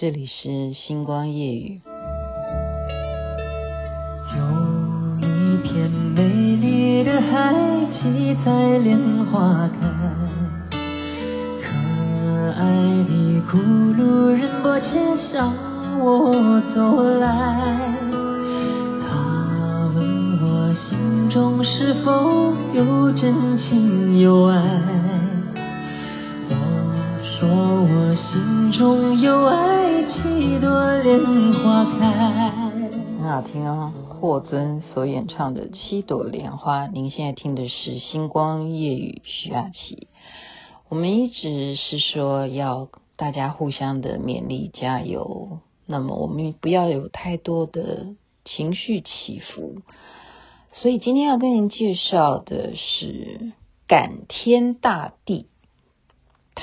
这里是星光夜语。有一片美丽的海，七彩莲花开，可爱的咕噜仁波切向我走来，他问我心中是否有真情有爱。我说我心中有爱，很好听哦，霍尊所演唱的《七朵莲花》。您现在听的是《星光夜雨》徐雅琪。我们一直是说要大家互相的勉励加油，那么我们不要有太多的情绪起伏。所以今天要跟您介绍的是感天大地。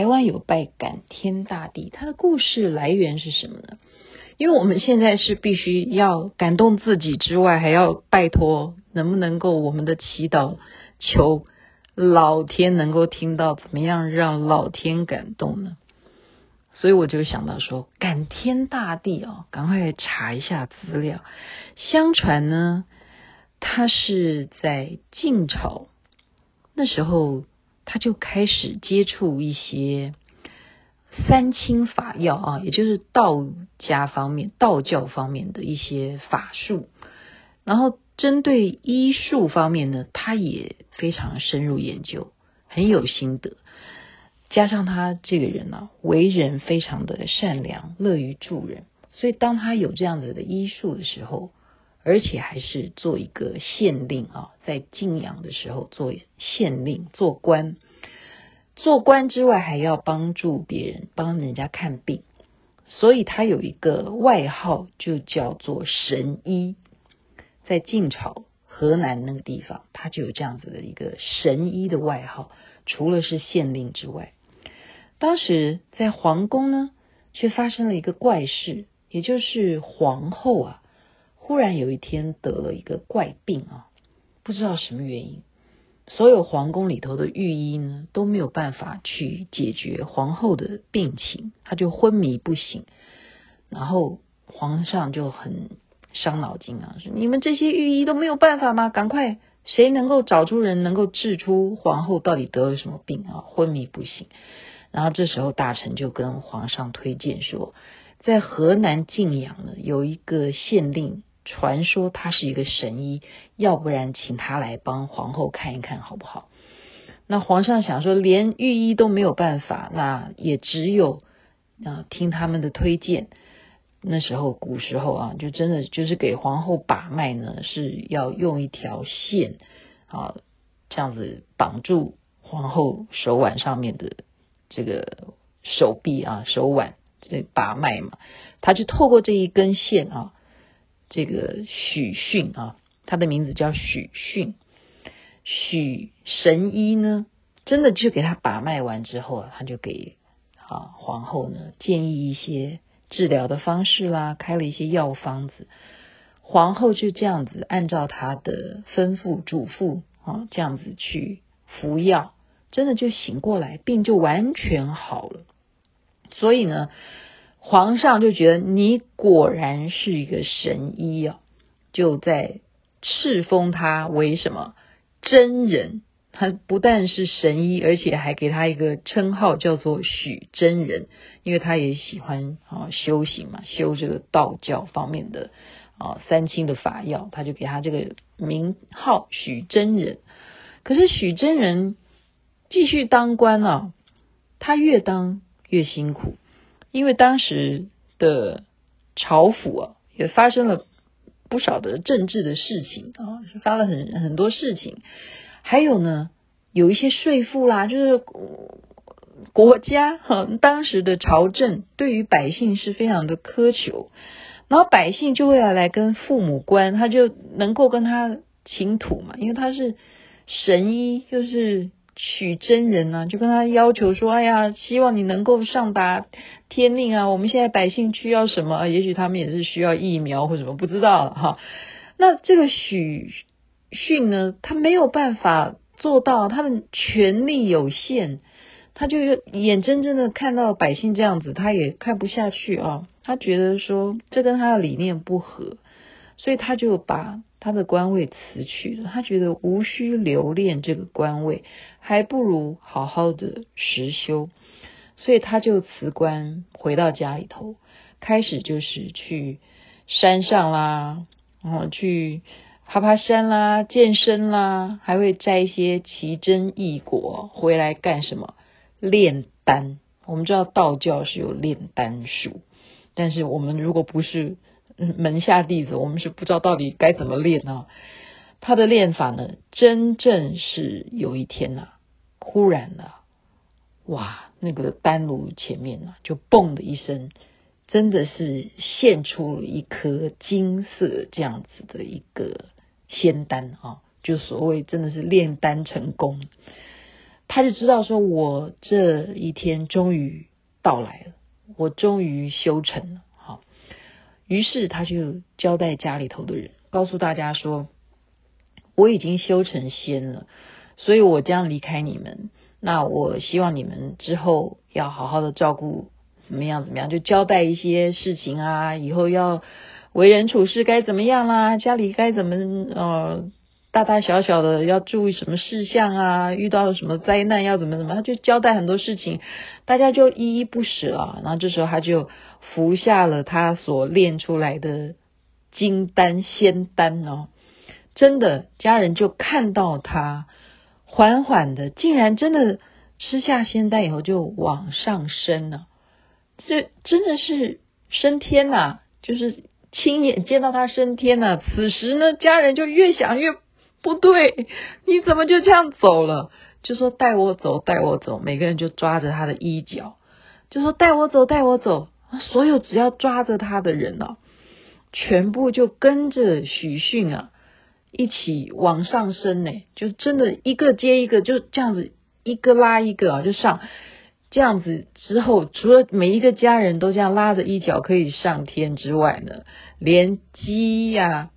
台湾有拜感天大地，它的故事来源是什么呢？因为我们现在是必须要感动自己之外，还要拜托能不能够我们的祈祷求老天能够听到，怎么样让老天感动呢？所以我就想到说，感天大地哦，赶快查一下资料。相传呢，它是在晋朝那时候。他就开始接触一些三清法要啊，也就是道家方面、道教方面的一些法术。然后针对医术方面呢，他也非常深入研究，很有心得。加上他这个人呢、为人非常的善良，乐于助人，所以当他有这样子的医术的时候，而且还是做一个县令啊，在晋阳的时候做县令做官，做官之外还要帮助别人，帮人家看病，所以他有一个外号，就叫做神医。在晋朝河南那个地方，他就有这样子的一个神医的外号。除了是县令之外，当时在皇宫呢，却发生了一个怪事，也就是皇后啊。忽然有一天得了一个怪病啊，不知道什么原因，所有皇宫里头的御医呢都没有办法去解决皇后的病情，她就昏迷不醒。然后皇上就很伤脑筋啊，说你们这些御医都没有办法吗？赶快，谁能够找出人能够治出皇后到底得了什么病啊？昏迷不醒。然后这时候大臣就跟皇上推荐说，在河南晋阳呢有一个县令。传说他是一个神医，要不然请他来帮皇后看一看好不好？那皇上想说，连御医都没有办法，那也只有啊听他们的推荐。那时候古时候啊，就真的就是给皇后把脉呢，是要用一条线啊这样子绑住皇后手腕上面的这个手臂啊手腕，这把脉嘛，他就透过这一根线啊。这个许逊啊，他的名字叫许逊。许神医呢，真的就给他把脉完之后啊，他就给啊皇后呢建议一些治疗的方式啦，开了一些药方子。皇后就这样子按照他的吩咐嘱咐啊，这样子去服药，真的就醒过来，病就完全好了。所以呢。皇上就觉得你果然是一个神医啊，就在敕封他为什么真人。他不但是神医，而且还给他一个称号叫做许真人，因为他也喜欢啊修行嘛，修这个道教方面的啊三清的法要，他就给他这个名号许真人。可是许真人继续当官啊，他越当越辛苦。因为当时的朝府啊，也发生了不少的政治的事情啊，发了很很多事情，还有呢，有一些税赋啦，就是国家哈，当时的朝政对于百姓是非常的苛求，然后百姓就会要来跟父母官，他就能够跟他请土嘛，因为他是神医，就是。许真人呢、就跟他要求说：“哎呀，希望你能够上达天命啊！我们现在百姓需要什么？也许他们也是需要疫苗或什么，不知道哈。那这个许逊呢，他没有办法做到，他的权力有限，他就眼睁睁的看到百姓这样子，他也看不下去啊。他觉得说这跟他的理念不合，所以他就把他的官位辞去了。他觉得无需留恋这个官位，还不如好好的实修。所以他就辞官回到家里头，开始就是去山上啦，然后去爬爬山啦、健身啦，还会摘一些奇珍异果回来干什么？炼丹。我们知道道教是有炼丹术，但是我们如果不是门下弟子，我们是不知道到底该怎么练啊。他的练法呢，真正是有一天呐、啊，忽然呢、啊，哇！那个丹炉前面呢、啊，就嘣的一声，真的是现出了一颗金色这样子的一个仙丹啊，就所谓真的是炼丹成功。他就知道说，我这一天终于到来了，我终于修成了。于是他就交代家里头的人，告诉大家说，我已经修成仙了，所以我将离开你们。那我希望你们之后要好好的照顾，怎么样怎么样，就交代一些事情啊，以后要为人处事该怎么样啦，家里该怎么呃大大小小的要注意什么事项啊，遇到什么灾难要怎么怎么，他就交代很多事情，大家就依依不舍啊。然后这时候他就服下了他所炼出来的金丹仙丹哦，真的家人就看到他。缓缓的，竟然真的吃下仙丹以后就往上升了，这真的是升天呐、就是亲眼见到他升天呐、此时呢，家人就越想越不对，你怎么就这样走了？就说带我走，带我走。每个人就抓着他的衣角，就说带我走，带我走。所有只要抓着他的人啊，全部就跟着许逊啊。一起往上升呢，就真的一个接一个，就这样子一个拉一个啊，就上。这样子之后，除了每一个家人都这样拉着衣角可以上天之外呢，连鸡呀、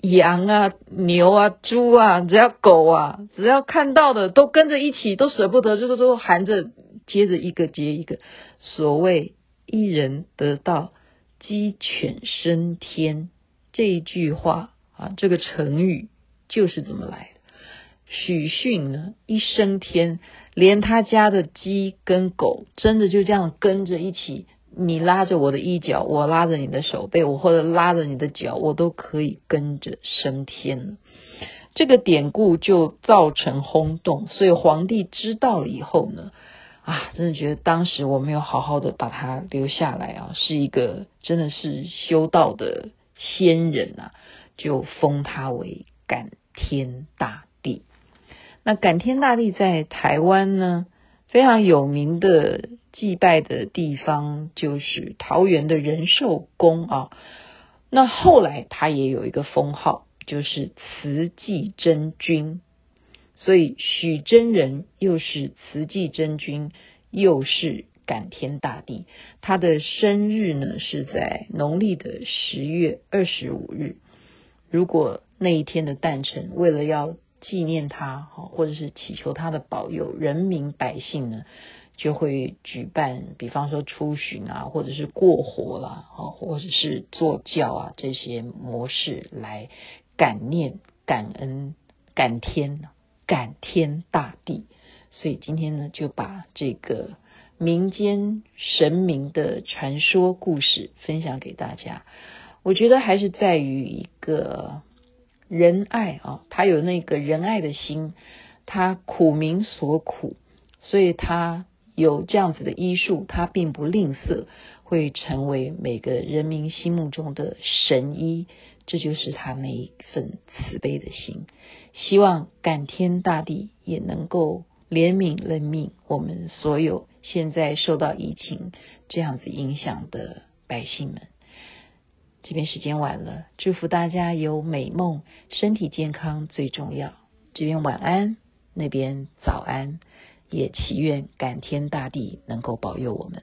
羊啊、牛啊、猪啊，只要狗啊，只要看到的都跟着一起，都舍不得，就是都含着，接着一个接一个。所谓一人得道，鸡犬升天这一句话。啊，这个成语就是这么来的。许逊呢，一升天，连他家的鸡跟狗，真的就这样跟着一起。你拉着我的衣角，我拉着你的手背，我或者拉着你的脚，我都可以跟着升天。这个典故就造成轰动，所以皇帝知道了以后呢，啊，真的觉得当时我没有好好的把他留下来啊，是一个真的是修道的仙人啊。就封他为感天大帝。那感天大帝在台湾呢，非常有名的祭拜的地方就是桃园的仁寿宫啊。那后来他也有一个封号，就是慈济真君。所以许真人又是慈济真君，又是感天大帝。他的生日呢是在农历的十月二十五日。如果那一天的诞辰，为了要纪念他，或者是祈求他的保佑，人民百姓呢就会举办，比方说出巡啊，或者是过火啦，或者是坐轿啊这些模式来感念、感恩、感天、感天大地。所以今天呢，就把这个民间神明的传说故事分享给大家。我觉得还是在于一个仁爱啊，他有那个仁爱的心，他苦民所苦，所以他有这样子的医术，他并不吝啬，会成为每个人民心目中的神医，这就是他那一份慈悲的心。希望感天大地也能够怜悯怜悯我们所有现在受到疫情这样子影响的百姓们。这边时间晚了，祝福大家有美梦，身体健康最重要。这边晚安，那边早安，也祈愿感天大地能够保佑我们。